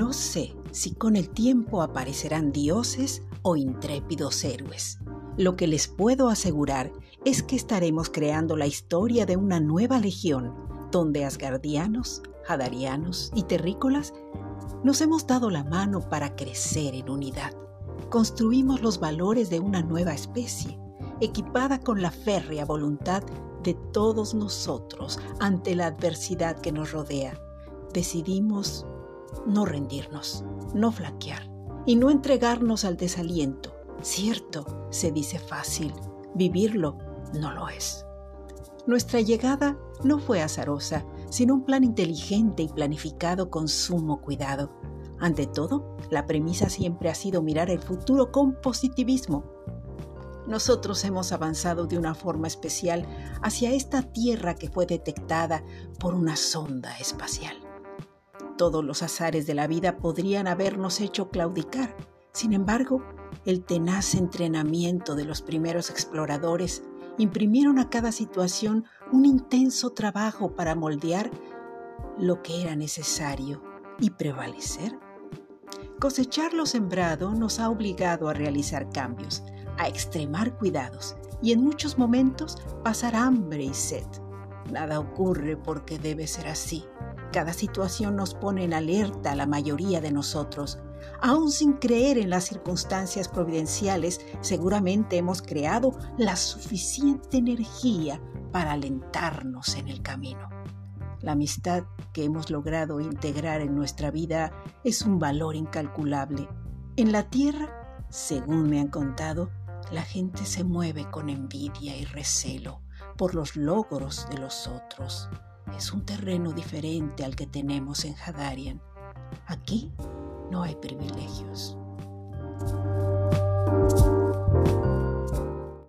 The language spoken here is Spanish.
No sé si con el tiempo aparecerán dioses o intrépidos héroes. Lo que les puedo asegurar es que estaremos creando la historia de una nueva legión, donde asgardianos, hadarianos y terrícolas nos hemos dado la mano para crecer en unidad. Construimos los valores de una nueva especie, equipada con la férrea voluntad de todos nosotros ante la adversidad que nos rodea. Decidimos no rendirnos, no flaquear y no entregarnos al desaliento. Cierto, se dice fácil, vivirlo no lo es. Nuestra llegada no fue azarosa, sino un plan inteligente y planificado con sumo cuidado. Ante todo, la premisa siempre ha sido mirar el futuro con positivismo. Nosotros hemos avanzado de una forma especial hacia esta Tierra que fue detectada por una sonda espacial. Todos los azares de la vida podrían habernos hecho claudicar. Sin embargo, el tenaz entrenamiento de los primeros exploradores imprimieron a cada situación un intenso trabajo para moldear lo que era necesario y prevalecer. Cosechar lo sembrado nos ha obligado a realizar cambios, a extremar cuidados y en muchos momentos pasar hambre y sed. Nada ocurre porque debe ser así. Cada situación nos pone en alerta la mayoría de nosotros. Aún sin creer en las circunstancias providenciales, seguramente hemos creado la suficiente energía para alentarnos en el camino. La amistad que hemos logrado integrar en nuestra vida es un valor incalculable. En la tierra, según me han contado, la gente se mueve con envidia y recelo por los logros de los otros es un terreno diferente al que tenemos en Hadarian. Aquí no hay privilegios.